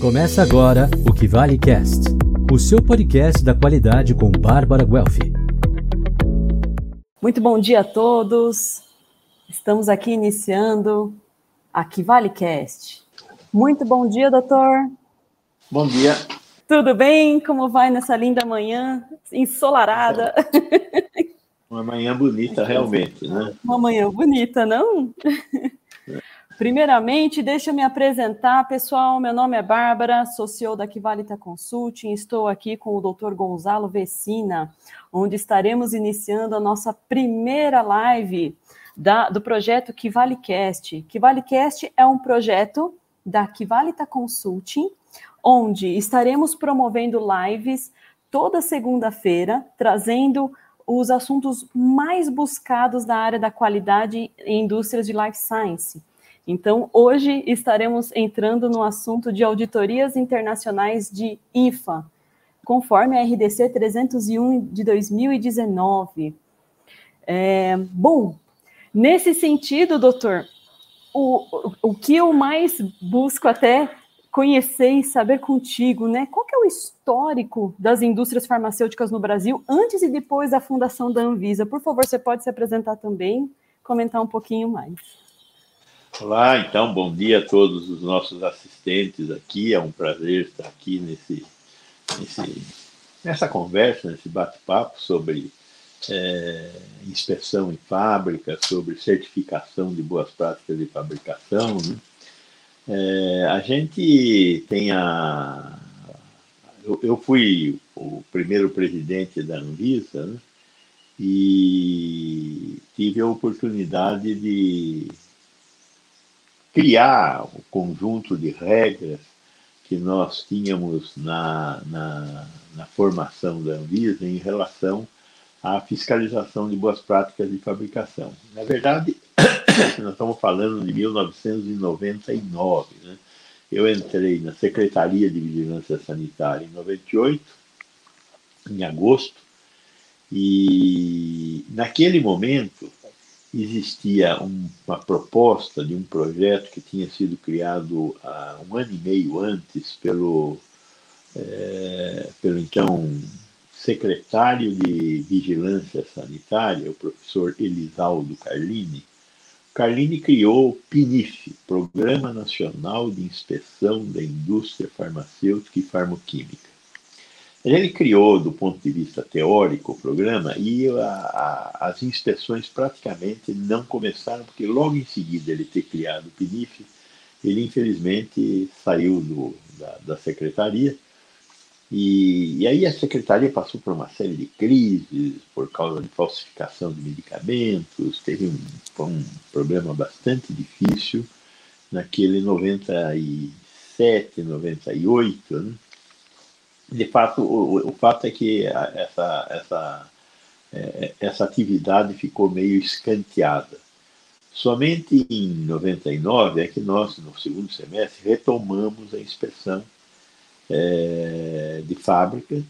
Começa agora o Que Vale Cast, o seu podcast da qualidade com Bárbara Guelfi. Muito bom dia a todos. Estamos aqui iniciando a Que Vale Cast. Muito bom dia, doutor. Bom dia. Tudo bem? Como vai nessa linda manhã ensolarada? Uma manhã bonita, realmente, né? Uma manhã bonita, não? Primeiramente, deixa eu me apresentar, pessoal. Meu nome é Bárbara, sou da Kivalita Consulting. Estou aqui com o Dr. Gonzalo Vecina, onde estaremos iniciando a nossa primeira live da, do projeto KivaliCast. KivaliCast é um projeto da Kivalita Consulting, onde estaremos promovendo lives toda segunda-feira, trazendo os assuntos mais buscados da área da qualidade em indústrias de life science. Então, hoje estaremos entrando no assunto de auditorias internacionais de IFA, conforme a RDC 301 de 2019. É, bom, nesse sentido, doutor, o, o que eu mais busco até conhecer e saber contigo, né? Qual é o histórico das indústrias farmacêuticas no Brasil antes e depois da fundação da Anvisa? Por favor, você pode se apresentar também, comentar um pouquinho mais. Olá, então, bom dia a todos os nossos assistentes aqui. É um prazer estar aqui nesse, nesse nessa conversa, nesse bate-papo sobre é, inspeção em fábrica, sobre certificação de boas práticas de fabricação. Né? É, a gente tem a. Eu, eu, fui o primeiro presidente da Anvisa né? e tive a oportunidade de criar o conjunto de regras que nós tínhamos na, na, na, formação da Anvisa em relação à fiscalização de boas práticas de fabricação. Na verdade, nós estamos falando de 1999. Né? Eu entrei na Secretaria de Vigilância Sanitária em 98, em agosto, e naquele momento existia um, uma proposta de um projeto que tinha sido criado há um ano e meio antes pelo, é, pelo então secretário de Vigilância Sanitária, o professor Elisaldo Carlini. Carlini criou o PNIF, Programa Nacional de Inspeção da Indústria Farmacêutica e Farmoquímica. Ele criou, do ponto de vista teórico, o programa e a, a, as inspeções praticamente não começaram, porque logo em seguida ele ter criado o PNIF, ele infelizmente saiu do, da, da secretaria. E, e, aí a secretaria passou por uma série de crises por causa de falsificação de medicamentos, teve um, um problema bastante difícil naquele 97, 98, né? De fato, o, o fato é que essa, essa, é, essa atividade ficou meio escanteada. Somente em 99 é que nós, no segundo semestre, retomamos a inspeção é, de fábrica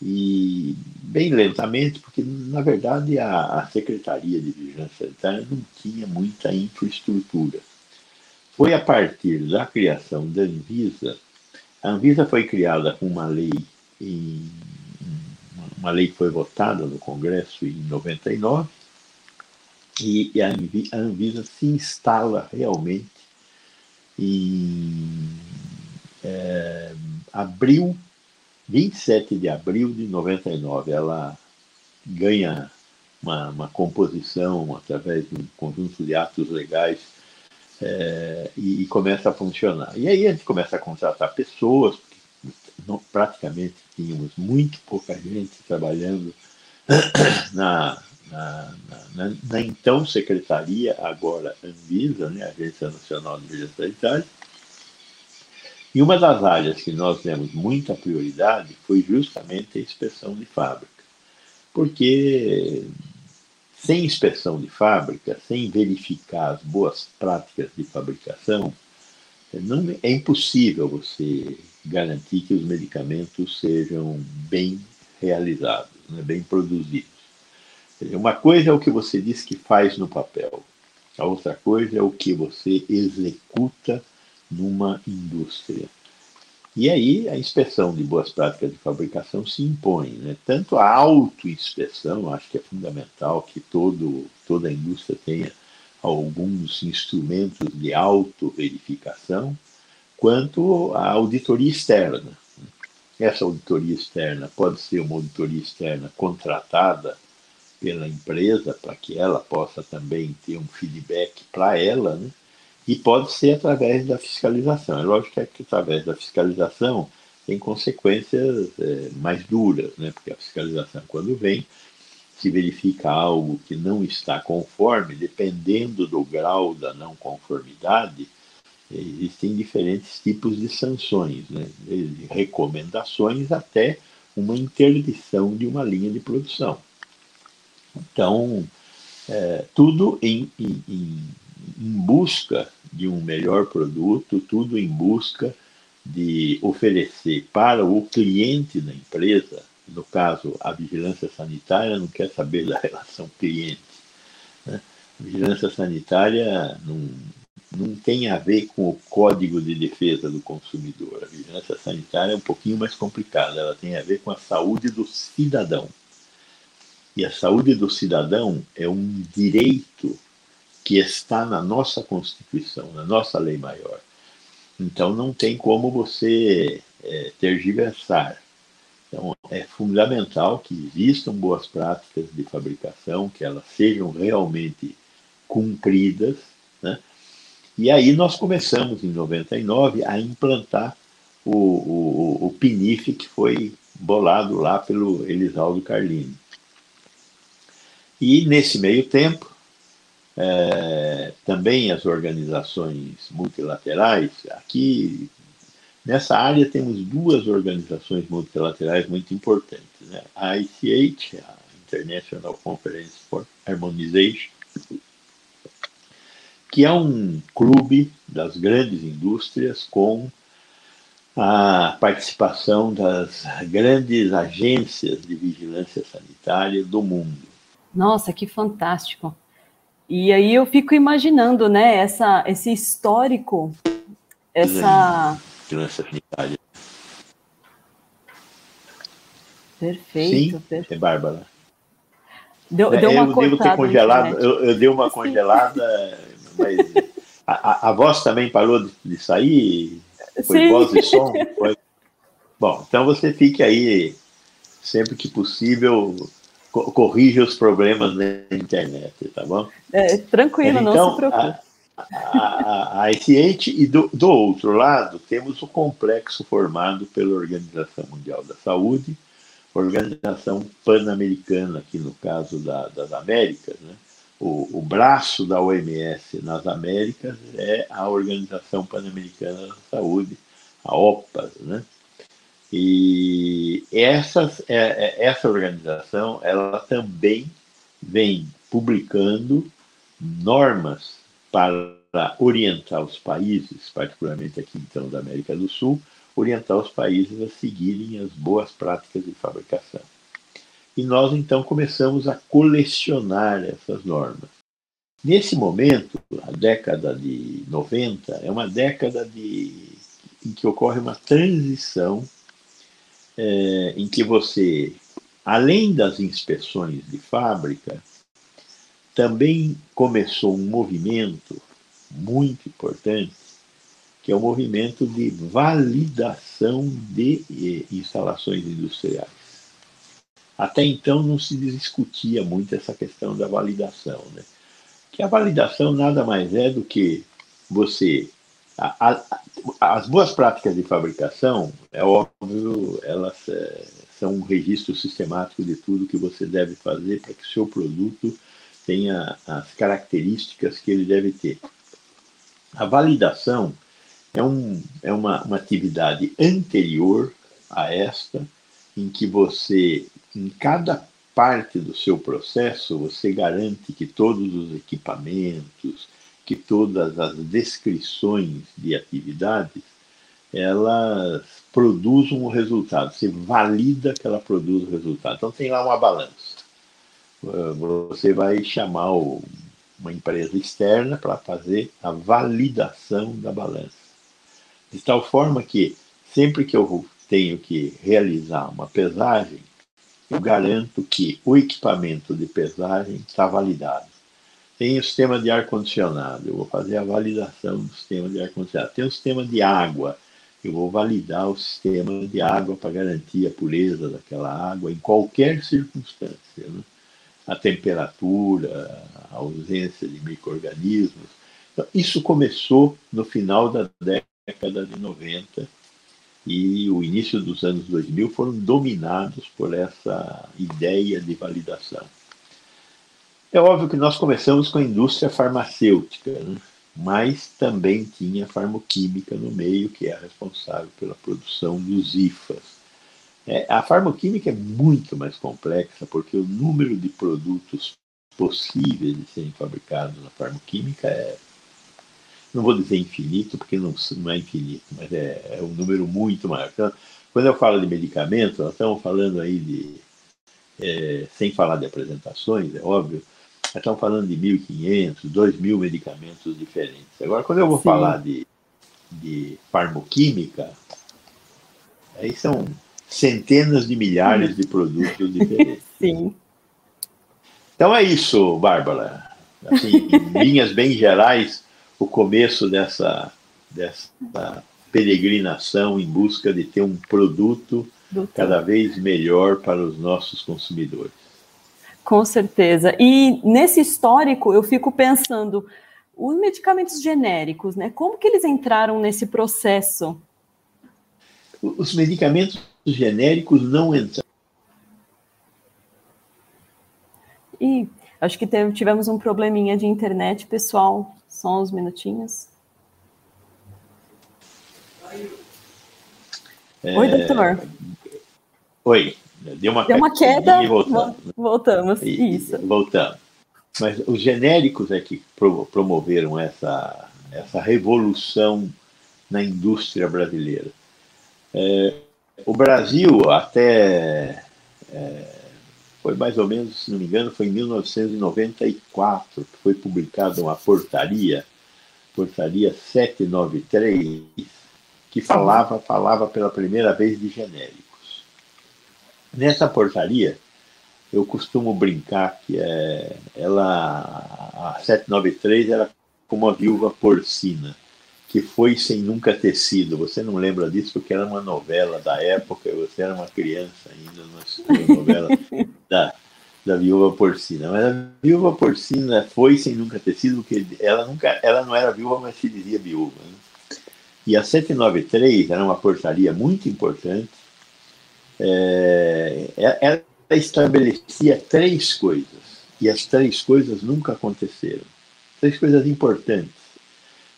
e bem lentamente, porque na verdade a, a Secretaria de Vigilância Sanitária não tinha muita infraestrutura. Foi a partir da criação da Anvisa a Anvisa foi criada com uma lei, em, uma lei que foi votada no Congresso em 99, e a Anvisa se instala realmente em é, abril, 27 de abril de 99. Ela ganha uma, uma composição através de um conjunto de atos legais é, e, começa a funcionar. E aí a gente começa a contratar pessoas, não, praticamente tínhamos muito pouca gente trabalhando na, na, na, na então Secretaria, agora Anvisa, né, Agência Nacional de Vigilância Sanitária. E uma das áreas que nós demos muita prioridade foi justamente a inspeção de fábrica, porque sem inspeção de fábrica, sem verificar as boas práticas de fabricação, não, é impossível você garantir que os medicamentos sejam bem realizados, né, bem produzidos. Uma coisa é o que você diz que faz no papel, a outra coisa é o que você executa numa indústria. E aí a inspeção de boas práticas de fabricação se impõe, né? tanto a autoinspeção, acho que é fundamental que todo, toda a indústria tenha alguns instrumentos de autoverificação, quanto a auditoria externa. Essa auditoria externa pode ser uma auditoria externa contratada pela empresa para que ela possa também ter um feedback para ela, né? E pode ser através da fiscalização. É lógico que através da fiscalização tem consequências é, mais duras, né? porque a fiscalização, quando vem, se verifica algo que não está conforme, dependendo do grau da não conformidade, existem diferentes tipos de sanções, né? recomendações até uma interdição de uma linha de produção. Então, é, tudo em, em busca de um melhor produto, tudo em busca de oferecer para o cliente da empresa, no caso, a vigilância sanitária não quer saber da relação cliente. Né? A vigilância sanitária não, não tem a ver com o código de defesa do consumidor. A vigilância sanitária é um pouquinho mais complicada, ela tem a ver com a saúde do cidadão. E a saúde do cidadão é um direito que está na nossa Constituição, na nossa lei maior. Então não tem como você é, tergiversar. Então é fundamental que existam boas práticas de fabricação, que elas sejam realmente cumpridas, né? E aí nós começamos em 99 a implantar o, o, o PNIF que foi bolado lá pelo Elisaldo Carlini. E nesse meio tempo, é, também as organizações multilaterais. Aqui, nessa área, temos duas organizações multilaterais muito importantes: né? a ICH, a International Conference for Harmonization, que é um clube das grandes indústrias com a participação das grandes agências de vigilância sanitária do mundo. Nossa, que fantástico! E aí eu fico imaginando, né, essa, esse histórico, essa. Perfeito, Sim, perfeito. É Bárbara. Deu, deu uma eu devo ter congelado, eu, eu, dei uma congelada, mas a, a, a, voz também parou de, de sair? Foi Sim. voz e som? Foi. Bom, então você fique aí, sempre que possível, corrija os problemas na internet, tá bom? É, tranquilo, então, não se preocupe. A, a, a e do, do outro lado temos o complexo formado pela Organização Mundial da Saúde, Organização Pan-Americana, aqui no caso da, das Américas, né? O, o, braço da OMS nas Américas é a Organização Pan-Americana da Saúde, a OPAS, né? E essas, é, é, essa organização ela também vem publicando normas para orientar os países, particularmente aqui então da América do Sul, orientar os países a seguirem as boas práticas de fabricação. E nós então começamos a colecionar essas normas. Nesse momento, a década de 90 é uma década de, em que ocorre uma transição é, em que você, além das inspeções de fábrica, também começou um movimento muito importante, que é o movimento de validação de eh, instalações industriais. Até então não se discutia muito essa questão da validação, né? Que a validação nada mais é do que você a, a, as boas práticas de fabricação, é óbvio, elas é, são um registro sistemático de tudo que você deve fazer para que o seu produto tenha as características que ele deve ter. A validação é, um, é uma, uma atividade anterior a esta, em que você, em cada parte do seu processo, você garante que todos os equipamentos, que todas as descrições de atividades elas produzam o resultado. Você valida que ela produz o resultado. Então tem lá uma balança. Você vai chamar uma empresa externa para fazer a validação da balança. De tal forma que sempre que eu tenho que realizar uma pesagem, eu garanto que o equipamento de pesagem está validado. Tem o sistema de ar-condicionado, eu vou fazer a validação do sistema de ar-condicionado. Tem o sistema de água, eu vou validar o sistema de água para garantir a pureza daquela água em qualquer circunstância. Né? A temperatura, a ausência de micro-organismos. Então, isso começou no final da década de 90 e o início dos anos 2000 foram dominados por essa ideia de validação. É óbvio que nós começamos com a indústria farmacêutica, né? mas também tinha farmoquímica no meio, que é responsável pela produção dos IFAs. É, a farmoquímica é muito mais complexa, porque o número de produtos possíveis de serem fabricados na farmoquímica é não vou dizer infinito, porque não, não é infinito, mas é, é, um número muito maior. Então, quando eu falo de medicamentos, nós estamos falando aí de, é, sem falar de apresentações, é óbvio, nós estamos falando de 1.500, 2.000 medicamentos diferentes. Agora, quando eu vou Sim. falar de, de farmoquímica, aí são centenas de milhares de produtos diferentes. Sim. Então é isso, Bárbara. Assim, em linhas bem gerais, o começo dessa, dessa peregrinação em busca de ter um produto Doutor. cada vez melhor para os nossos consumidores. Com certeza. E nesse histórico, eu fico pensando, os medicamentos genéricos, né? Como que eles entraram nesse processo? Os medicamentos genéricos não entraram. E acho que tivemos um probleminha de internet, pessoal. Só uns minutinhos. É... Oi, doutor. Oi. Deu uma, Deu uma queda. Voltamos. voltamos. E, Isso. Voltamos. Mas os genéricos é que promoveram essa, essa revolução na indústria brasileira. É, o Brasil, até é, foi mais ou menos, se não me engano, foi em 1994 que foi publicada uma portaria, portaria 793, que falava, falava pela primeira vez de genéricos. Nessa portaria, eu costumo brincar que é, ela, a 793 era como a viúva porcina que foi sem nunca ter sido. Você não lembra disso porque era uma novela da época, você era uma criança ainda, uma novela da, da viúva porcina. Mas a viúva porcina foi sem nunca ter sido, porque ela, nunca, ela não era viúva, mas se dizia viúva. Né? E a 793 era uma portaria muito importante. É, ela estabelecia três coisas, e as três coisas nunca aconteceram. Três coisas importantes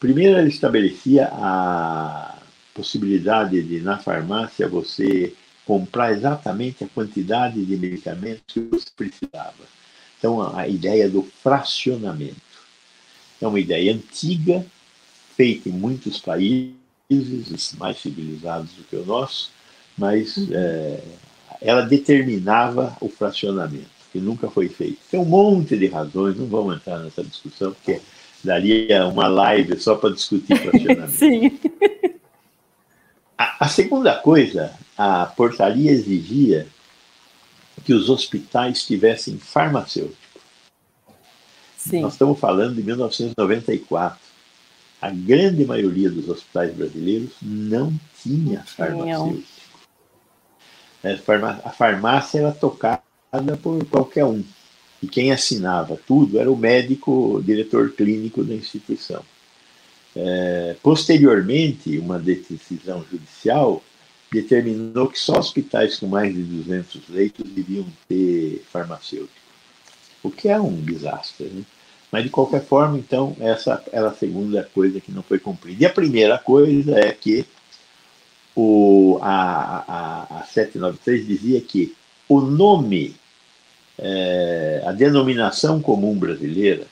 Primeiro, ele estabelecia a possibilidade de, na farmácia, você comprar exatamente a quantidade de medicamentos que você precisava. Então, a ideia do fracionamento. É uma ideia antiga, feita em muitos países, mais civilizados do que o nosso, mas é, ela determinava o fracionamento, que nunca foi feito. Tem um monte de razões, não vamos entrar nessa discussão, porque daria uma live só para discutir fracionamento. Sim. A, a, segunda coisa, a portaria exigia que os hospitais tivessem farmacêutico. Sim. Nós estamos falando de 1994. A grande maioria dos hospitais brasileiros não tinha farmacêutico. É, a farmácia era tocada por qualquer um e quem assinava tudo era o médico, o diretor clínico da instituição. É, posteriormente, uma decisão judicial determinou que só hospitais com mais de 200 leitos deviam ter farmacêutico, o que é um desastre. Né? Mas, de qualquer forma, então, essa era a segunda coisa que não foi cumprida. E a primeira coisa é que o, a, a, a 793 dizia que o nome é, a denominação comum brasileira,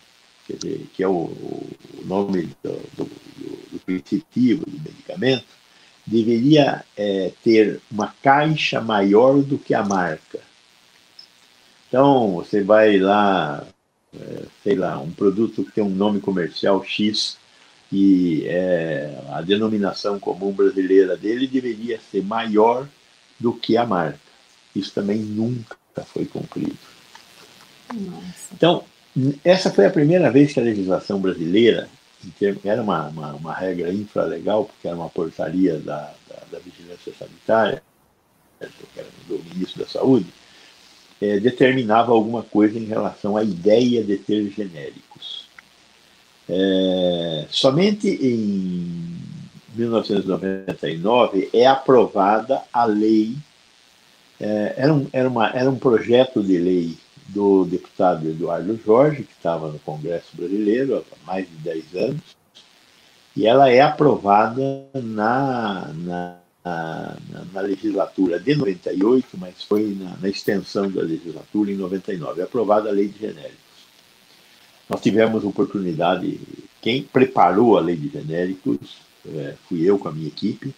dizer, que é o, o nome do, do, do, do medicamento, deveria é, ter uma caixa maior do que a marca. Então, você vai lá, é, sei lá, um produto que tem um nome comercial X, que é, a denominação comum brasileira dele deveria ser maior do que a marca. Isso também nunca foi cumprido. Nossa. Então, essa foi a primeira vez que a legislação brasileira, era uma, uma, uma regra infralegal, porque era uma portaria da, da, da vigilância sanitária, do ministro da Saúde, é, determinava alguma coisa em relação à ideia de ter genéricos. É, somente em 1999 é aprovada a lei, é, era, um, era, uma, era um projeto de lei do deputado Eduardo Jorge, que estava no Congresso Brasileiro há mais de 10 anos, e ela é aprovada na, na na, na, legislatura de 98, mas foi na, na, extensão da legislatura em 99, aprovada a lei de genéricos. Nós tivemos oportunidade, quem preparou a lei de genéricos é, fui eu com a minha equipe.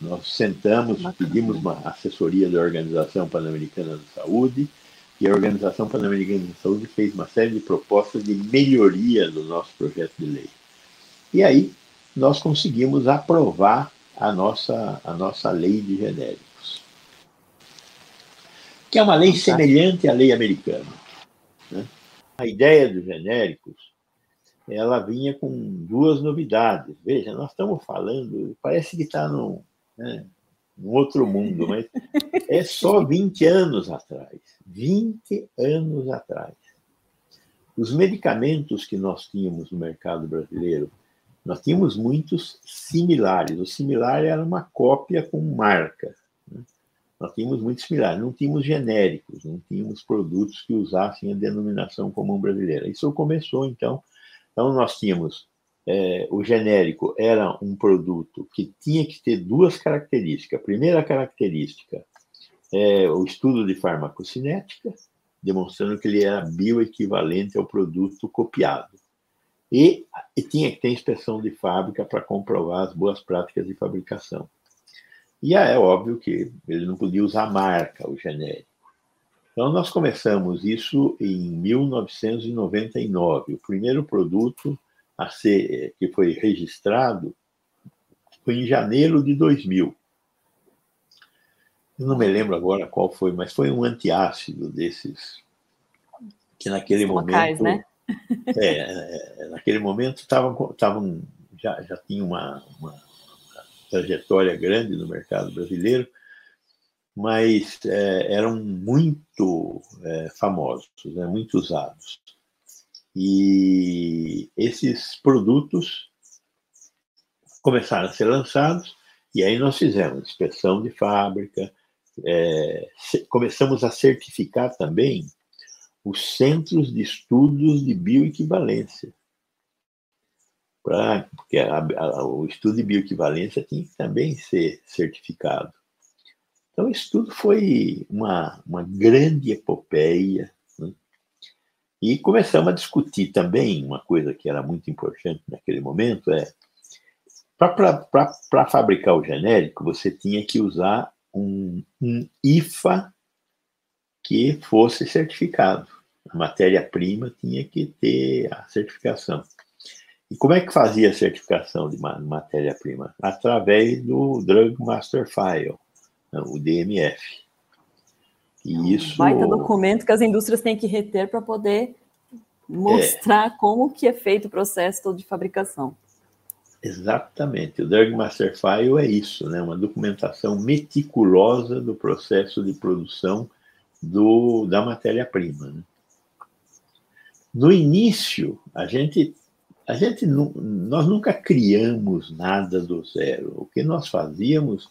Nós sentamos, pedimos uma assessoria da Organização Pan-Americana de Saúde, e a Organização Pan-Americana de Saúde fez uma série de propostas de melhoria do nosso projeto de lei. E aí nós conseguimos aprovar a nossa, a nossa lei de genéricos, que é uma lei semelhante à lei americana. Né? A ideia dos genéricos ela vinha com duas novidades. Veja, nós estamos falando, parece que está num, né, num outro mundo, mas é só 20 anos atrás. 20 anos atrás. Os medicamentos que nós tínhamos no mercado brasileiro nós tínhamos muitos similares. O similar era uma cópia com marca. Né? Nós tínhamos muitos similares. Não tínhamos genéricos, não tínhamos produtos que usassem a denominação comum brasileira. Isso começou, então. Então, nós tínhamos. É, o genérico era um produto que tinha que ter duas características. A primeira característica é o estudo de farmacocinética, demonstrando que ele era bioequivalente ao produto copiado. E, e tinha que ter inspeção de fábrica para comprovar as boas práticas de fabricação. E é óbvio que ele não podia usar marca, o genérico. Então, nós começamos isso em 1999. O primeiro produto a ser, que foi registrado foi em janeiro de 2000. Eu não me lembro agora qual foi, mas foi um antiácido desses que naquele Locais, momento né? É, é, naquele momento estavam já, já tinha uma, uma, trajetória grande no mercado brasileiro, mas é, eram muito é, famosos, né, muito usados. E esses produtos começaram a ser lançados, e aí nós fizemos inspeção de fábrica, é, começamos a certificar também os centros de estudos de bioequivalência. Pra, porque a, a, o estudo de bioequivalência tinha que também ser certificado. Então, isso tudo foi uma, uma grande epopeia. Né? E começamos a discutir também uma coisa que era muito importante naquele momento: é para fabricar o genérico, você tinha que usar um, um IFA que fosse certificado. A matéria-prima tinha que ter a certificação. E como é que fazia a certificação de matéria-prima? Através do Drug Master File, né, o DMF. E isso. Vai ter documento que as indústrias têm que reter para poder mostrar é. como que é feito o processo todo de fabricação. Exatamente. O Drug Master File é isso, né? uma documentação meticulosa do processo de produção do, da matéria-prima. Né? No início, a gente, a gente nós nunca criamos nada do zero. O que nós fazíamos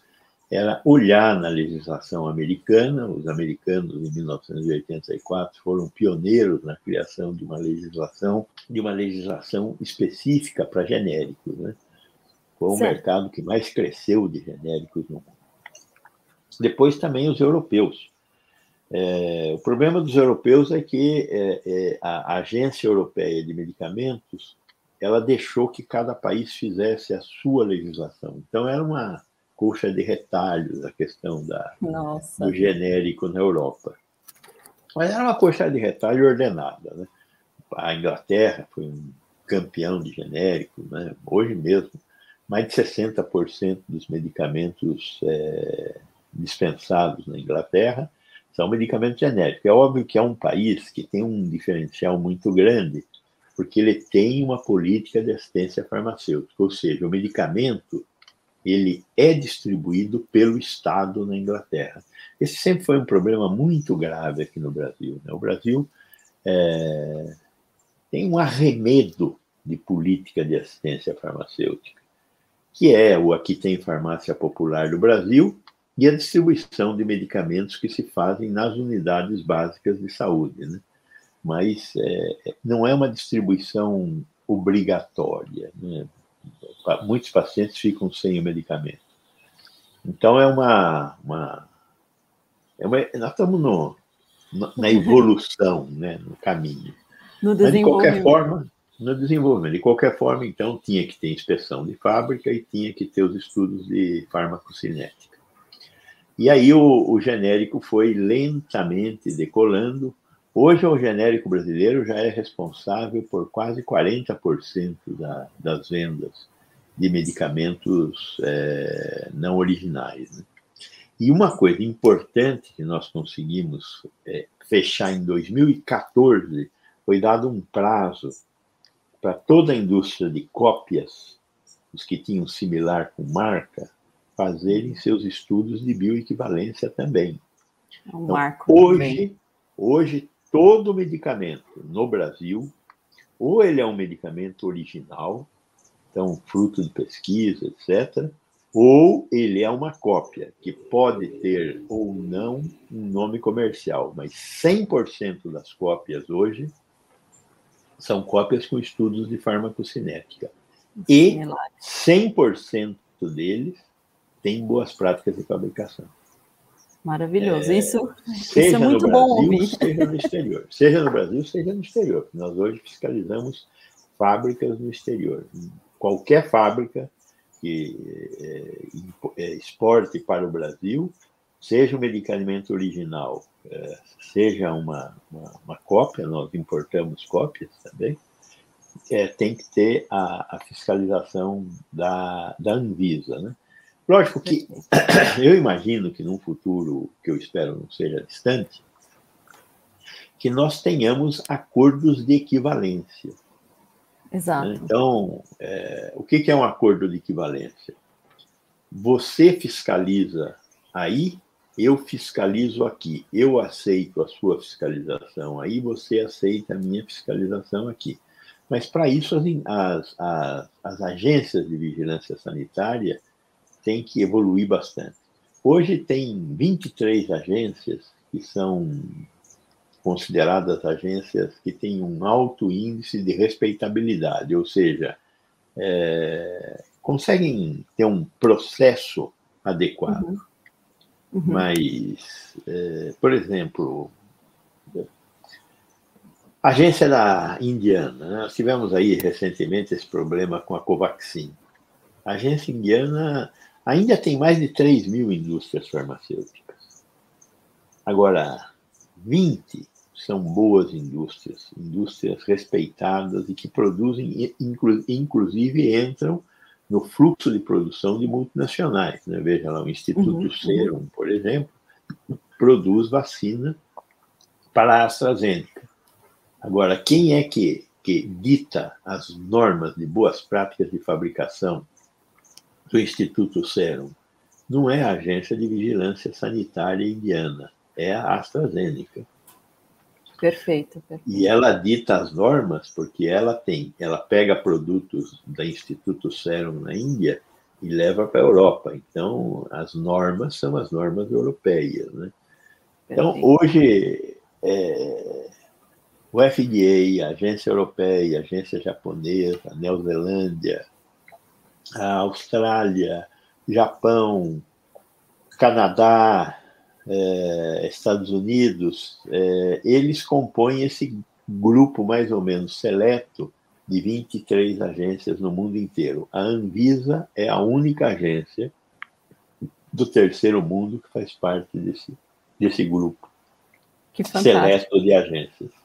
era olhar na legislação americana. Os americanos, em 1984, foram pioneiros na criação de uma legislação, de uma legislação específica para genéricos. Né? Foi o mercado que mais cresceu de genéricos no mundo. Depois também os europeus. É, o problema dos europeus é que é, é, a Agência Europeia de Medicamentos ela deixou que cada país fizesse a sua legislação. Então era uma coxa de retalhos a questão da, do genérico na Europa. Mas era uma coxa de retalho ordenada. Né? A Inglaterra foi um campeão de genérico, né? hoje mesmo, mais de 60% dos medicamentos é, dispensados na Inglaterra são medicamentos genéricos. É óbvio que é um país que tem um diferencial muito grande, porque ele tem uma política de assistência farmacêutica, ou seja, o medicamento ele é distribuído pelo Estado na Inglaterra. Esse sempre foi um problema muito grave aqui no Brasil. Né? O Brasil é, tem um arremedo de política de assistência farmacêutica, que é o Aqui Tem Farmácia Popular do Brasil e a distribuição de medicamentos que se fazem nas unidades básicas de saúde. Né? Mas é, não é uma distribuição obrigatória. Né? Muitos pacientes ficam sem o medicamento. Então, é uma. uma, é uma nós estamos no, na evolução, né? no caminho. No Mas, de qualquer forma, no desenvolvimento. De qualquer forma, então, tinha que ter inspeção de fábrica e tinha que ter os estudos de farmacocinética. E aí o, o genérico foi lentamente decolando. Hoje, o genérico brasileiro já é responsável por quase 40% da, das vendas de medicamentos é, não originais. Né? E uma coisa importante que nós conseguimos é, fechar em 2014 foi dado um prazo para toda a indústria de cópias, os que tinham similar com marca, fazerem seus estudos de bioequivalência também. É um então, marco hoje, também. hoje, todo medicamento no Brasil, ou ele é um medicamento original, então fruto de pesquisa, etc., ou ele é uma cópia, que pode ter ou não um nome comercial, mas 100% das cópias hoje são cópias com estudos de farmacocinética. E 100% deles tem boas práticas de fabricação. Maravilhoso. É, isso, isso é muito bom ouvir. Seja no exterior. Seja no Brasil, seja no exterior. Nós hoje fiscalizamos fábricas no exterior. Qualquer fábrica que é, é, exporte para o Brasil, seja o medicamento original, é, seja uma, uma, uma, cópia, nós importamos cópias também, é, tem que ter a, a fiscalização da, da Anvisa, né? Lógico que eu imagino que num futuro que eu espero não seja distante, que nós tenhamos acordos de equivalência. Exato. Então, é, o que é um acordo de equivalência? Você fiscaliza aí, eu fiscalizo aqui. Eu aceito a sua fiscalização aí, você aceita a minha fiscalização aqui. Mas, para isso, as, as, as agências de vigilância sanitária tem que evoluir bastante. Hoje tem 23 agências que são consideradas agências que têm um alto índice de respeitabilidade, ou seja, é, conseguem ter um processo adequado. Uhum. Uhum. Mas, é, por exemplo, a agência da indiana, né? nós tivemos aí recentemente esse problema com a Covaxin. A agência indiana Ainda tem mais de 3 mil indústrias farmacêuticas. Agora, 20 são boas indústrias, indústrias respeitadas e que produzem, inclusive entram no fluxo de produção de multinacionais. Né? Veja lá, o Instituto uhum, uhum. Serum, por exemplo, produz vacina para a AstraZeneca. Agora, quem é que, que dita as normas de boas práticas de fabricação do Instituto Serum não é a Agência de Vigilância Sanitária Indiana, é a AstraZeneca. Perfeito, perfeito. E ela dita as normas porque ela tem, ela pega produtos do Instituto Serum na Índia e leva para a Europa. Então, as normas são as normas europeias, né? Então, hoje, é, o FDA, a agência europeia, a agência japonesa, a Neozelândia, a Austrália, Japão, Canadá, é, Estados Unidos, é, eles compõem esse grupo mais ou menos seleto de 23 agências no mundo inteiro. A Anvisa é a única agência do terceiro mundo que faz parte desse, desse grupo seleto de agências.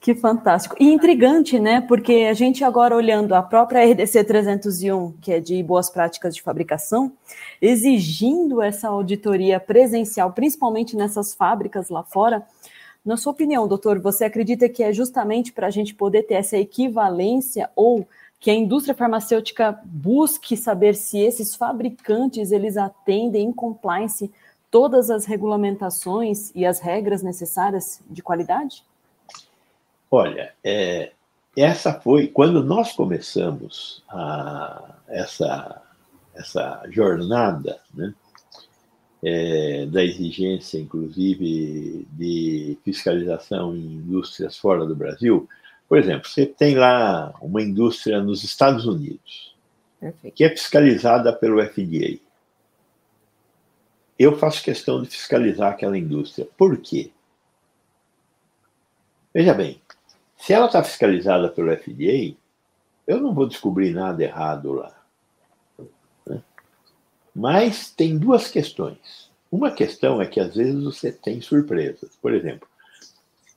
Que fantástico. E intrigante, né? Porque a gente agora olhando a própria RDC 301, que é de boas práticas de fabricação, exigindo essa auditoria presencial, principalmente nessas fábricas lá fora. Na sua opinião, doutor, você acredita que é justamente para a gente poder ter essa equivalência ou que a indústria farmacêutica busque saber se esses fabricantes eles atendem em compliance todas as regulamentações e as regras necessárias de qualidade? Olha, é, essa foi quando nós começamos a, essa essa jornada, né, é, da exigência, inclusive, de fiscalização em indústrias fora do Brasil. Por exemplo, você tem lá uma indústria nos Estados Unidos, Perfeito. que é fiscalizada pelo FDA. Eu faço questão de fiscalizar aquela indústria. Por quê? Veja bem, se ela está fiscalizada pelo FDA, eu não vou descobrir nada errado lá. Né? Mas tem duas questões. Uma questão é que às vezes você tem surpresas. Por exemplo,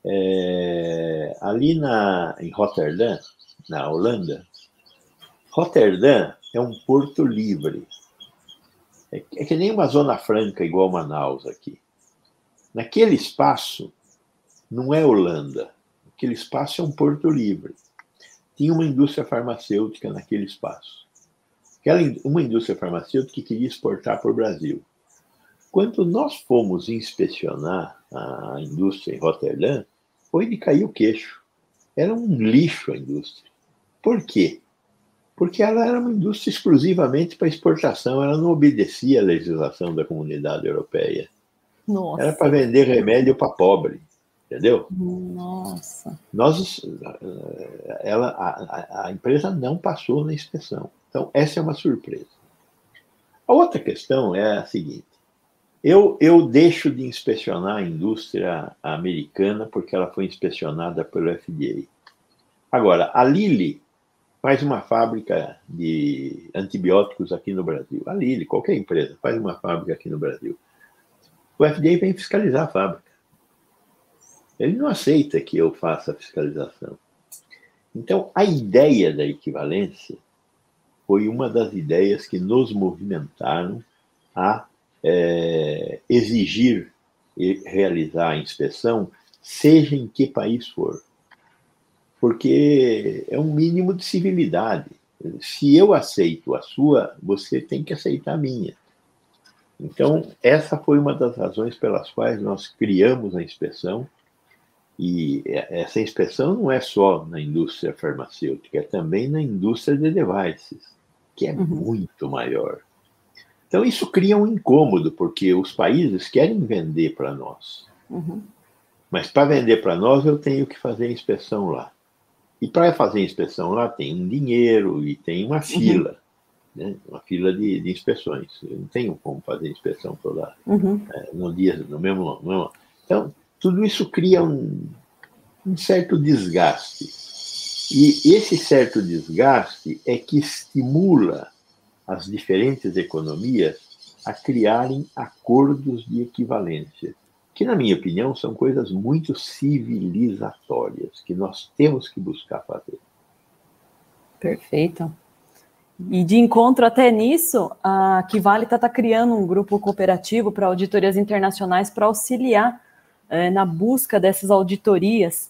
é, ali na, em Rotterdam, na Holanda, Rotterdam é um porto livre. É, é que nem uma zona franca igual Manaus aqui. Naquele espaço, não é Holanda, aquele espaço é um porto livre. Tinha uma indústria farmacêutica naquele espaço. Aquela, uma indústria farmacêutica que queria exportar para o Brasil. Quando nós fomos inspecionar a indústria em Rotterdam, foi de cair o queixo. Era um lixo a indústria. Por quê? Porque ela era uma indústria exclusivamente para exportação, ela não obedecia à legislação da comunidade europeia. Nossa. Era para vender remédio para pobre. Entendeu? Nossa. Nós, ela, a, a empresa não passou na inspeção. Então, essa é uma surpresa. A outra questão é a seguinte: eu, eu deixo de inspecionar a indústria americana porque ela foi inspecionada pelo FDA. Agora, a Lilly faz uma fábrica de antibióticos aqui no Brasil. A Lilly, qualquer empresa, faz uma fábrica aqui no Brasil. O FDA vem fiscalizar a fábrica. Ele não aceita que eu faça a fiscalização. Então, a ideia da equivalência foi uma das ideias que nos movimentaram a é, exigir e realizar a inspeção, seja em que país for. Porque é um mínimo de civilidade. Se eu aceito a sua, você tem que aceitar a minha. Então, essa foi uma das razões pelas quais nós criamos a inspeção e essa inspeção não é só na indústria farmacêutica, é também na indústria de devices, que é uhum. muito maior. Então, isso cria um incômodo, porque os países querem vender para nós. Uhum. Mas para vender para nós, eu tenho que fazer a inspeção lá. E para fazer a inspeção lá, tem um dinheiro e tem uma uhum. fila. Uhum. Né? Uma fila de, de, inspeções. Eu não tenho como fazer a inspeção toda uhum. é, no dia, no mesmo, no mesmo. Então, tudo isso cria um, um certo desgaste. E esse certo desgaste é que estimula as diferentes economias a criarem acordos de equivalência, que, na minha opinião, são coisas muito civilizatórias, que nós temos que buscar fazer. Perfeito. E de encontro até nisso, a Kivalita está criando um grupo cooperativo para auditorias internacionais para auxiliar é, na busca dessas auditorias,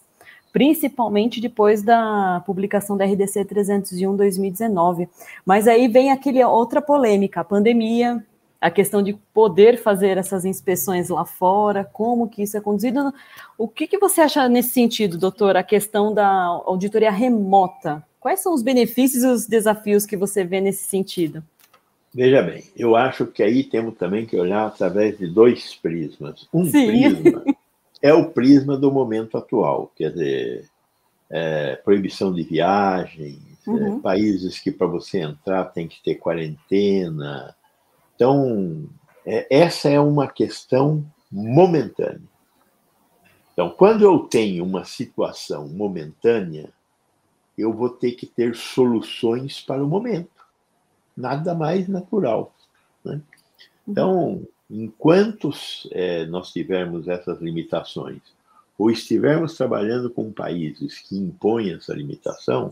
principalmente depois da publicação da RDC 301 2019. Mas aí vem aquele outra polêmica, a pandemia, a questão de poder fazer essas inspeções lá fora, como que isso é conduzido. O que, que você acha nesse sentido, doutor, a questão da auditoria remota? Quais são os benefícios e os desafios que você vê nesse sentido? Veja bem, eu acho que aí temos também que olhar através de dois prismas. Um Sim. prisma é o prisma do momento atual, quer dizer, é, proibição de viagens, é, uhum. é, países que para você entrar tem que ter quarentena. Então, é, essa é uma questão momentânea. Então, quando eu tenho uma situação momentânea, eu vou ter que ter soluções para o momento. Nada mais natural. Né? Então, enquanto é, nós tivermos essas limitações, ou estivermos trabalhando com países que impõem essa limitação,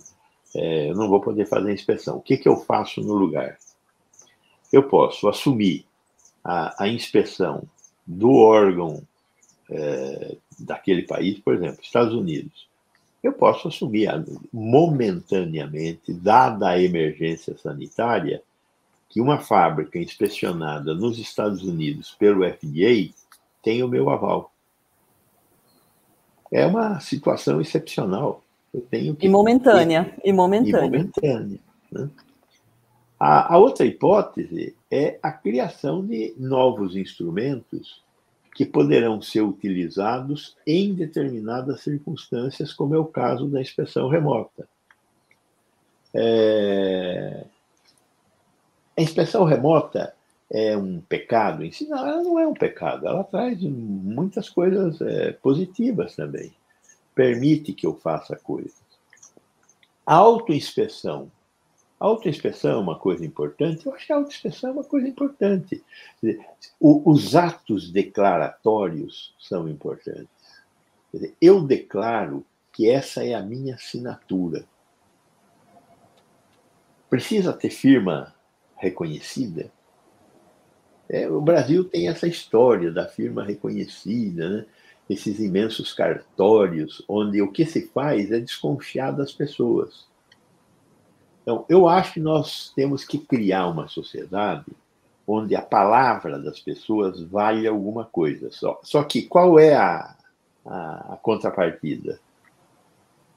é, eu não vou poder fazer a inspeção. O que, que eu faço no lugar? Eu posso assumir a, a inspeção do órgão é, daquele país, por exemplo, Estados Unidos. Eu posso assumir momentaneamente, dada a emergência sanitária, que uma fábrica inspecionada nos Estados Unidos pelo FDA tem o meu aval. É uma situação excepcional. Eu tenho que... E momentânea. E momentânea. E momentânea né? a, a outra hipótese é a criação de novos instrumentos que poderão ser utilizados em determinadas circunstâncias, como é o caso da inspeção remota. É... A inspeção remota é um pecado em si? Não, ela não é um pecado, ela traz muitas coisas é, positivas também. Permite que eu faça coisas. Autoinspeção. Autoinspeção é uma coisa importante? Eu acho que a autoinspeção é uma coisa importante. os atos declaratórios são importantes. eu declaro que essa é a minha assinatura. Precisa ter firma reconhecida? É, o Brasil tem essa história da firma reconhecida, né? esses imensos cartórios, onde o que se faz é desconfiar das pessoas. Então, eu acho que nós temos que criar uma sociedade onde a palavra das pessoas vale alguma coisa só. Só que qual é a, a, a contrapartida?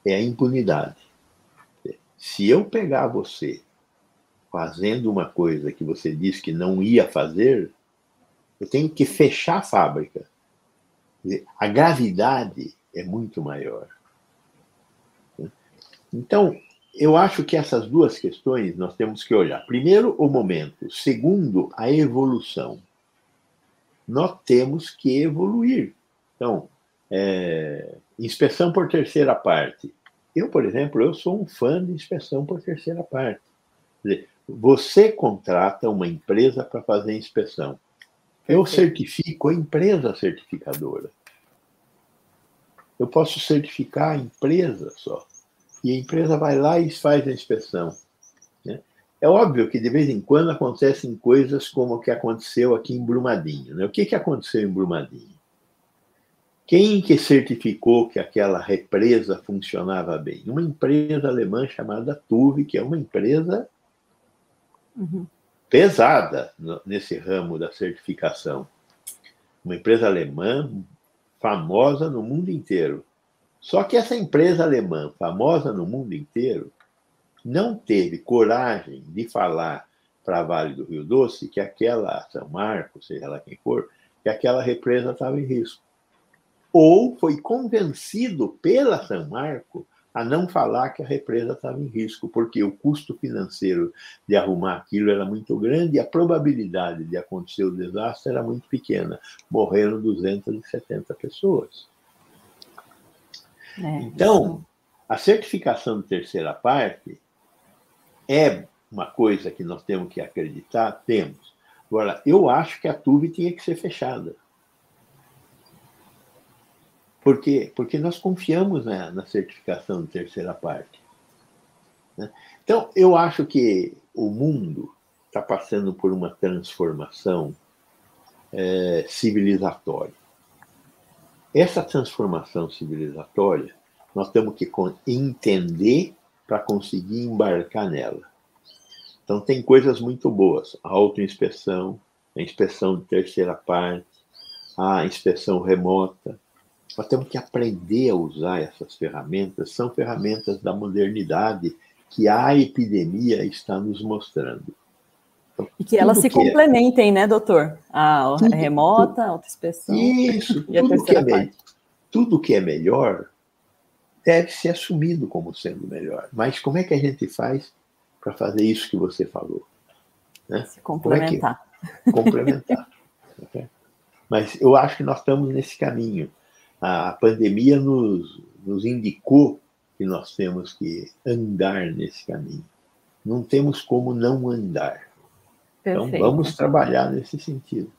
É a impunidade. Se eu pegar você fazendo uma coisa que você disse que não ia fazer, eu tenho que fechar a fábrica. A gravidade é muito maior. Então, eu acho que essas duas questões nós temos que olhar. Primeiro, o momento. Segundo, a evolução. Nós temos que evoluir. Então, é, inspeção por terceira parte. Eu, por exemplo, eu sou um fã de inspeção por terceira parte. Dizer, você contrata uma empresa para fazer a inspeção. Eu certifico a empresa certificadora. Eu posso certificar a empresa só. E a empresa vai lá e faz a inspeção. Né? É óbvio que de vez em quando acontecem coisas como o que aconteceu aqui em Brumadinho. Né? O que, que aconteceu em Brumadinho? Quem que certificou que aquela represa funcionava bem? Uma empresa alemã chamada Tuve, que é uma empresa uhum. pesada nesse ramo da certificação. Uma empresa alemã famosa no mundo inteiro. Só que essa empresa alemã, famosa no mundo inteiro, não teve coragem de falar para a Vale do Rio Doce que aquela São Marcos, seja lá quem for, que aquela represa estava em risco. Ou foi convencido pela São Marco a não falar que a represa estava em risco, porque o custo financeiro de arrumar aquilo era muito grande e a probabilidade de acontecer o desastre era muito pequena. Morreram 270 pessoas. É, então, isso. a certificação de terceira parte é uma coisa que nós temos que acreditar? Temos. Agora, eu acho que a TUV tinha que ser fechada. Por quê? Porque nós confiamos na, na certificação de terceira parte. Né? Então, eu acho que o mundo está passando por uma transformação é, civilizatória. Essa transformação civilizatória, nós temos que entender para conseguir embarcar nela. Então, tem coisas muito boas: a autoinspeção, a inspeção de terceira parte, a inspeção remota, nós temos que aprender a usar essas ferramentas, são ferramentas da modernidade que a epidemia está nos mostrando. Então, e que elas se que é complementem, é... né, doutor? A tudo, remota, a autoinspeção. Isso, tudo que, é tudo que é melhor deve ser assumido como sendo melhor. Mas como é que a gente faz para fazer isso que você falou? Né? Se complementar. É que... Complementar. okay? Mas eu acho que nós estamos nesse caminho a pandemia nos, nos indicou que nós temos que andar nesse caminho. Não temos como não andar. Então, Perfeito. Então, vamos trabalhar nesse sentido.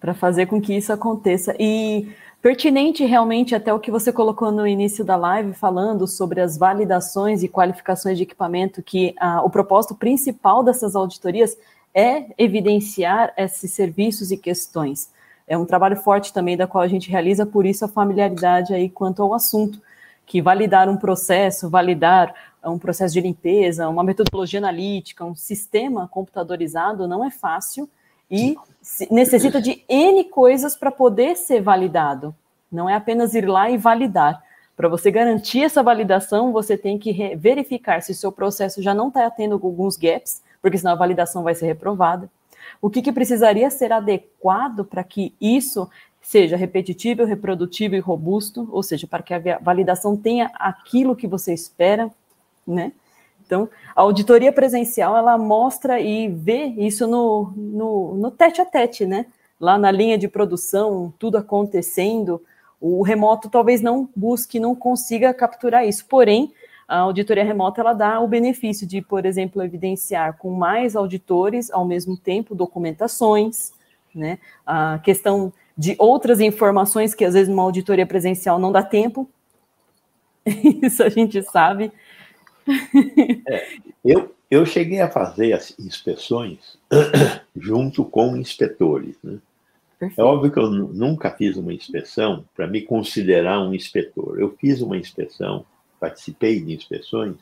para fazer com que isso aconteça. E pertinente realmente até o que você colocou no início da live, falando sobre as validações e qualificações de equipamento, que ah, o propósito principal dessas auditorias é evidenciar esses serviços e questões. É um trabalho forte também da qual a gente realiza, por isso a familiaridade aí quanto ao assunto, que validar um processo, validar um processo de limpeza, uma metodologia analítica, um sistema computadorizado não é fácil e necessita de N coisas para poder ser validado. Não é apenas ir lá e validar. Para você garantir essa validação, você tem que verificar se o seu processo já não está tendo alguns gaps, porque senão a validação vai ser reprovada. O que, que precisaria ser adequado para que isso seja repetitível, reprodutível e robusto, ou seja, para que a validação tenha aquilo que você espera, né? Então, a auditoria presencial, ela mostra e vê isso no, no, no tete a tete, né? Lá na linha de produção, tudo acontecendo, o remoto talvez não busque, não consiga capturar isso, porém, a auditoria remota ela dá o benefício de, por exemplo, evidenciar com mais auditores ao mesmo tempo documentações, né? A questão de outras informações que às vezes uma auditoria presencial não dá tempo. Isso a gente sabe. É, eu, eu cheguei a fazer as inspeções junto com inspetores. Né? É óbvio que eu nunca fiz uma inspeção para me considerar um inspetor. Eu fiz uma inspeção participei de inspeções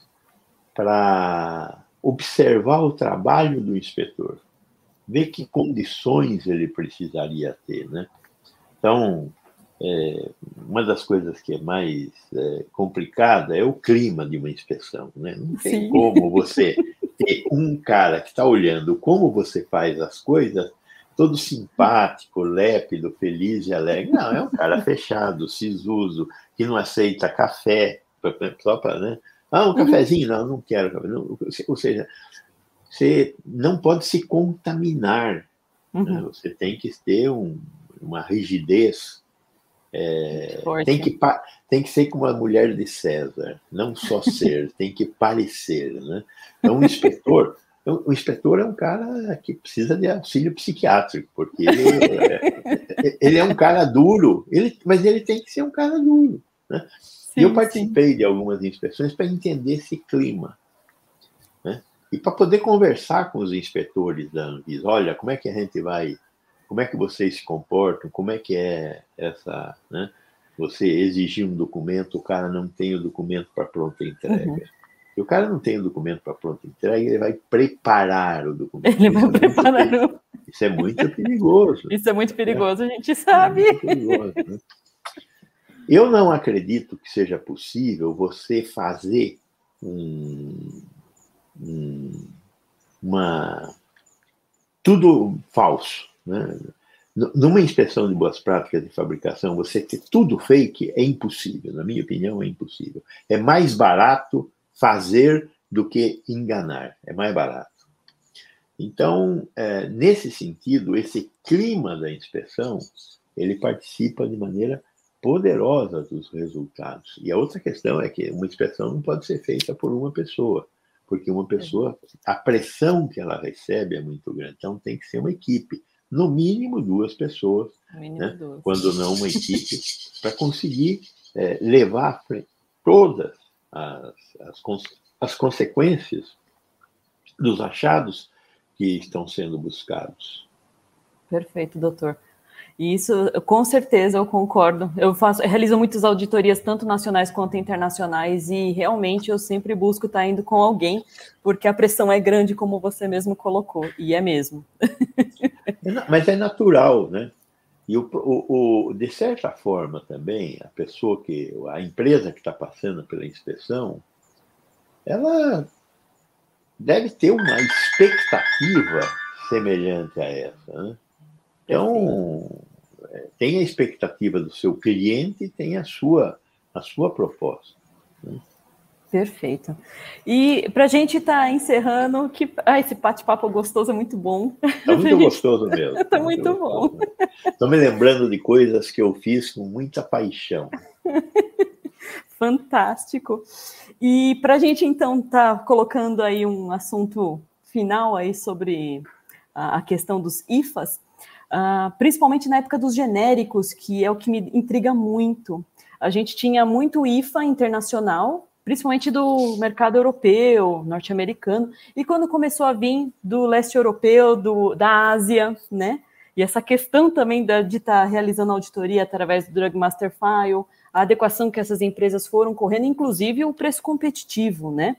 para observar o trabalho do inspetor, ver que condições ele precisaria ter, né? Então, é, uma das coisas que é mais é, complicada é o clima de uma inspeção, né? Não tem Sim. como você ter um cara que está olhando como você faz as coisas todo simpático, lépido, feliz e alegre. Não, é um cara fechado, sisuso, que não aceita café, só para, né? Ah, um uhum. cafezinho? Não, não quero café. Não, ou seja, você não pode se contaminar. Né? Uhum. Né? Você tem que ter um, uma rigidez. É, tem, que, tem que ser como a mulher de César, não só ser, tem que parecer. Né? Então, um inspetor. O inspetor é um cara que precisa de auxílio psiquiátrico, porque ele é, ele é um cara duro, ele, mas ele tem que ser um cara duro. Né? Sim, e eu participei sim. de algumas inspeções para entender esse clima. Né? E para poder conversar com os inspetores da Anvisa, olha, como é que a gente vai, como é que vocês se comportam, como é que é essa, né? Você exigir um documento, o cara não tem o documento para pronta entrega. Uhum. Se o cara não tem o documento para pronta entrega, ele vai preparar o documento. Ele vai isso preparar. É muito, isso é muito perigoso. Isso é muito perigoso, é. a gente sabe. É perigoso, né? Eu não acredito que seja possível você fazer um, um, uma tudo falso, né? Numa inspeção de boas práticas de fabricação, você ter tudo fake é impossível, na minha opinião, é impossível. É mais barato fazer do que enganar, é mais barato. Então, é, nesse sentido, esse clima da inspeção, ele participa de maneira poderosa dos resultados. E a outra questão é que uma inspeção não pode ser feita por uma pessoa, porque uma pessoa, a pressão que ela recebe é muito grande. Então tem que ser uma equipe, no mínimo duas pessoas, né? duas. quando não uma equipe, para conseguir é, levar todas as, as, as consequências dos achados que estão sendo buscados. Perfeito, doutor. E isso, com certeza, eu concordo. Eu faço, eu realizo muitas auditorias, tanto nacionais quanto internacionais, e realmente eu sempre busco estar indo com alguém, porque a pressão é grande, como você mesmo colocou, e é mesmo. Mas é natural, né? E o, o, o, de certa forma também, a pessoa que, a empresa que está passando pela inspeção, ela deve ter uma expectativa semelhante a essa, né? Então, tem a expectativa do seu cliente e tem a sua, a sua proposta. Né? Perfeito. E para a gente estar tá encerrando, que ah, esse bate-papo gostoso é muito bom. Está muito gostoso mesmo. Está muito, muito bom. Estou me lembrando de coisas que eu fiz com muita paixão. Fantástico. E para a gente então estar tá colocando aí um assunto final aí sobre a questão dos IFAs, uh, principalmente na época dos genéricos, que é o que me intriga muito. A gente tinha muito IFA internacional, principalmente do mercado europeu, norte-americano, e quando começou a vir do leste europeu, do, da Ásia, né? E essa questão também da, de estar tá realizando auditoria através do Drug Master File, a adequação que essas empresas foram correndo, inclusive o preço competitivo, né?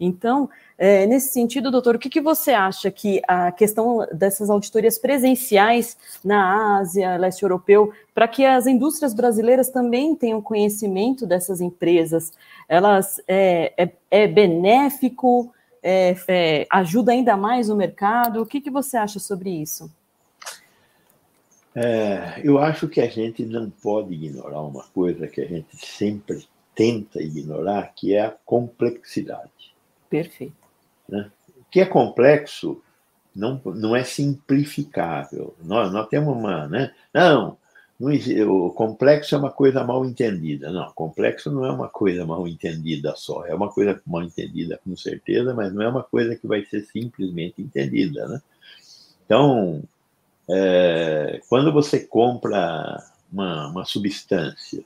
Então, é, nesse sentido, doutor, o que, que você acha que a questão dessas auditorias presenciais na Ásia, leste europeu, para que as indústrias brasileiras também tenham conhecimento dessas empresas, elas é, é, é benéfico, é, é, ajuda ainda mais o mercado? O que, que você acha sobre isso? É, eu acho que a gente não pode ignorar uma coisa que a gente sempre tenta ignorar, que é a complexidade. Perfeito. Né? O que é complexo não, não é simplificável. Nós, nós temos uma. Né? Não, não, o complexo é uma coisa mal entendida. Não, complexo não é uma coisa mal entendida só. É uma coisa mal entendida, com certeza, mas não é uma coisa que vai ser simplesmente entendida. Né? Então, é, quando você compra uma, uma substância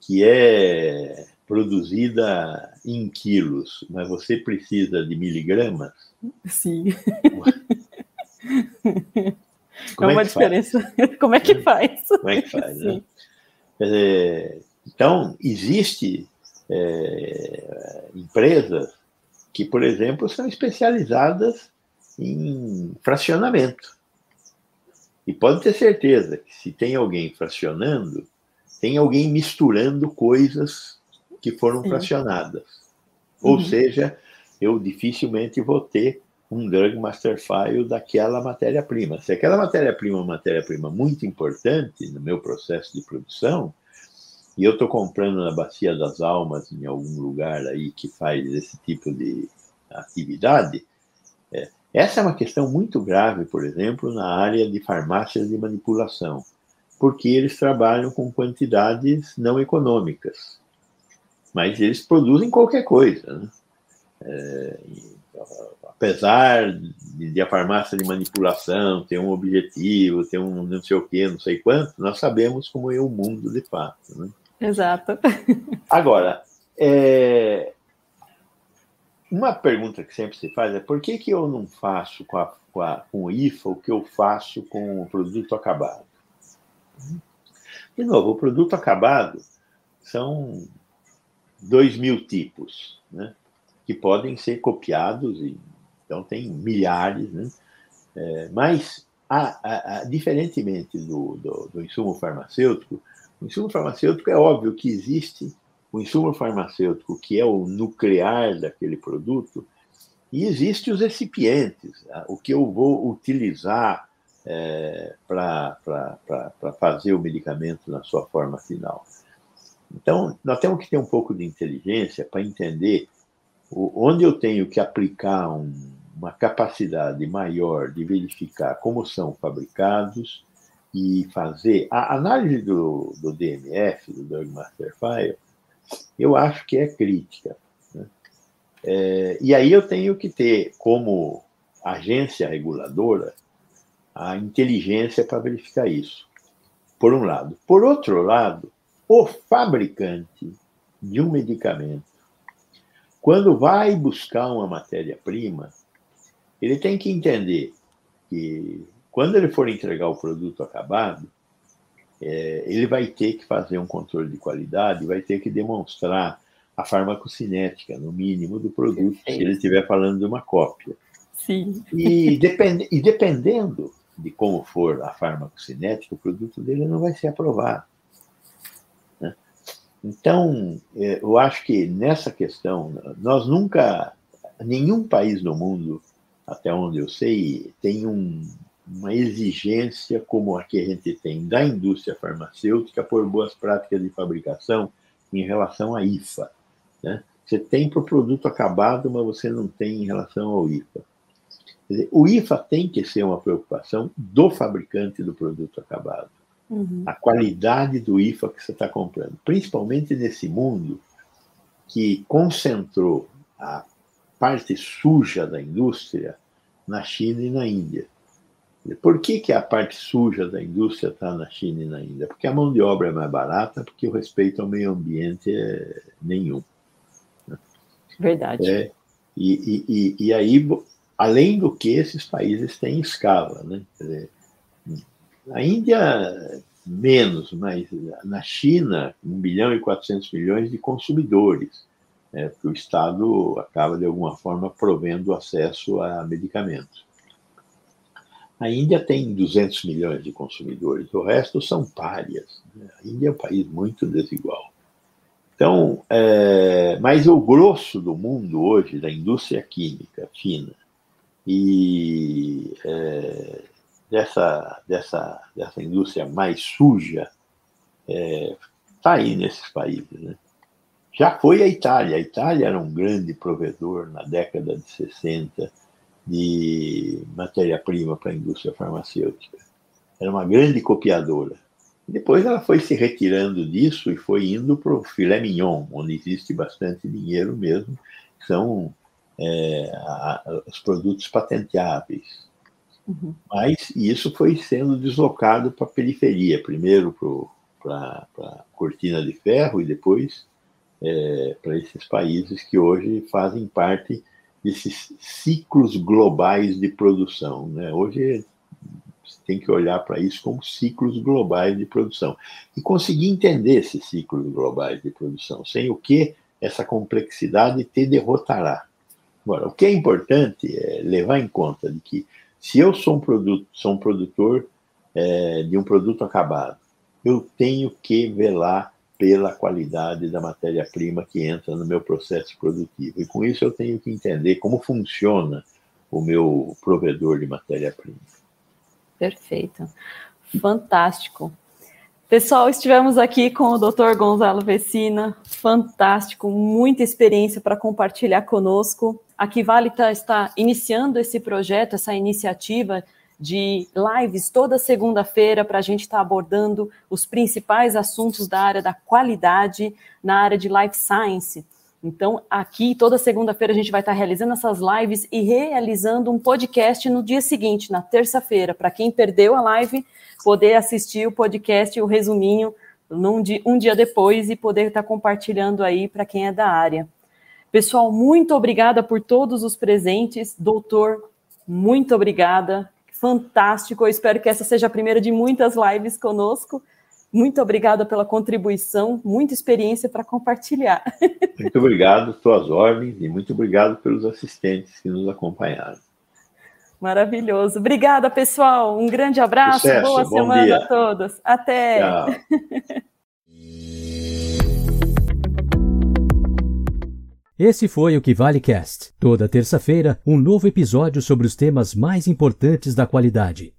que é produzida em quilos, mas você precisa de miligramas. Sim. Como é uma é diferença. Faz? Como é que faz? Como é que faz? Né? É, então, existe é, empresas que, por exemplo, são especializadas em fracionamento. E pode ter certeza que se tem alguém fracionando, tem alguém misturando coisas que foram Sim. fracionadas. Ou uhum. seja, eu dificilmente vou ter um drug master file daquela matéria-prima. Se aquela matéria-prima é uma matéria-prima muito importante no meu processo de produção, e eu estou comprando na Bacia das Almas, em algum lugar aí que faz esse tipo de atividade, é, essa é uma questão muito grave, por exemplo, na área de farmácias de manipulação, porque eles trabalham com quantidades não econômicas mas eles produzem qualquer coisa. Né? É, apesar de, de, a farmácia de manipulação ter um objetivo, ter um não sei o quê, não sei quanto, nós sabemos como é o mundo de fato. Né? Exato. Agora, é, uma pergunta que sempre se faz é por que, que eu não faço com, a, com, a, com o IFA o que eu faço com o produto acabado? De novo, o produto acabado são dois mil tipos, né? que podem ser copiados, e, então tem milhares, né? É, mas, a, a, a, diferentemente do, do, do, insumo farmacêutico, o insumo farmacêutico é óbvio que existe o insumo farmacêutico, que é o nuclear daquele produto, e existe os recipientes, o que eu vou utilizar é, para fazer o medicamento na sua forma final. Então, nós temos que ter um pouco de inteligência para entender onde eu tenho que aplicar um, uma capacidade maior de verificar como são fabricados e fazer a análise do, do DMF, do Drug Master File, eu acho que é crítica. Né? É, e aí eu tenho que ter, como agência reguladora, a inteligência para verificar isso, por um lado. Por outro lado, o fabricante de um medicamento, quando vai buscar uma matéria-prima, ele tem que entender que quando ele for entregar o produto acabado, é, ele vai ter que fazer um controle de qualidade, vai ter que demonstrar a farmacocinética, no mínimo, do produto, se ele estiver falando de uma cópia. Sim. E, depend, e dependendo de como for a farmacocinética, o produto dele não vai ser aprovado. Então, é, eu acho que nessa questão, nós nunca, nenhum país do mundo, até onde eu sei, tem um, uma exigência como a que a gente tem da indústria farmacêutica por boas práticas de fabricação em relação à IFA. Né? Você tem para o produto acabado, mas você não tem em relação ao IFA. Dizer, o IFA tem que ser uma preocupação do fabricante do produto acabado uhum. a qualidade do IFA que você está comprando, principalmente nesse mundo que concentrou a parte suja da indústria na China e na Índia. Por que, que a parte suja da indústria está na China e na Índia? Porque a mão de obra é mais barata, porque o respeito ao meio ambiente é nenhum. Verdade. É, e, e, e, aí, além do que, esses países têm escala. Né? Dizer, a Índia, menos, mas na China, 1 bilhão e 400 milhões de consumidores. É, que o Estado acaba, de alguma forma, provendo acesso a medicamentos. A Índia tem 200 milhões de consumidores, o resto são párias. Né? A Índia é um país muito desigual. Então, é, mas o grosso do mundo hoje, da indústria química fina e é, dessa, dessa, dessa indústria mais suja, está é, tá aí nesses países. Né? Já foi a Itália. A Itália era um grande provedor na década de 60 de matéria-prima para a indústria farmacêutica. Era uma grande copiadora. Depois ela foi se retirando disso e foi indo para o filé mignon, onde existe bastante dinheiro mesmo, que são é, a, os produtos patenteáveis. Uhum. Mas isso foi sendo deslocado para a periferia, primeiro para a cortina de ferro e depois é, para esses países que hoje fazem parte desses ciclos globais de produção. Né? Hoje tem que olhar para isso como ciclos globais de produção e conseguir entender esses ciclos globais de produção, sem o que essa complexidade te derrotará. Agora, o que é importante é levar em conta de que se eu sou um, produto, sou um produtor é, de um produto acabado, eu tenho que velar pela qualidade da matéria-prima que entra no meu processo produtivo. E com isso eu tenho que entender como funciona o meu provedor de matéria-prima. Perfeito. Fantástico. Pessoal, estivemos aqui com o Dr. Gonzalo Vecina, fantástico, muita experiência para compartilhar conosco. A Kivalita está iniciando esse projeto, essa iniciativa de lives toda segunda-feira para a gente estar tá abordando os principais assuntos da área da qualidade na área de life science. Então, aqui, toda segunda-feira, a gente vai estar tá realizando essas lives e realizando um podcast no dia seguinte, na terça-feira, para quem perdeu a live, poder assistir o podcast, o resuminho, num dia, um dia depois e poder estar tá compartilhando aí para quem é da área. Pessoal, muito obrigada por todos os presentes. Doutor, muito obrigada fantástico. Eu espero que essa seja a primeira de muitas lives conosco. Muito obrigada pela contribuição, muita experiência para compartilhar. Muito obrigado, tuas ordens, e muito obrigado pelos assistentes que nos acompanharam. Maravilhoso. Obrigada, pessoal. Um grande abraço. Sucesso, Boa semana dia. a todos. Até. Tchau. Esse foi o Que Vale Cast. Toda terça-feira, um novo episódio sobre os temas mais importantes da qualidade.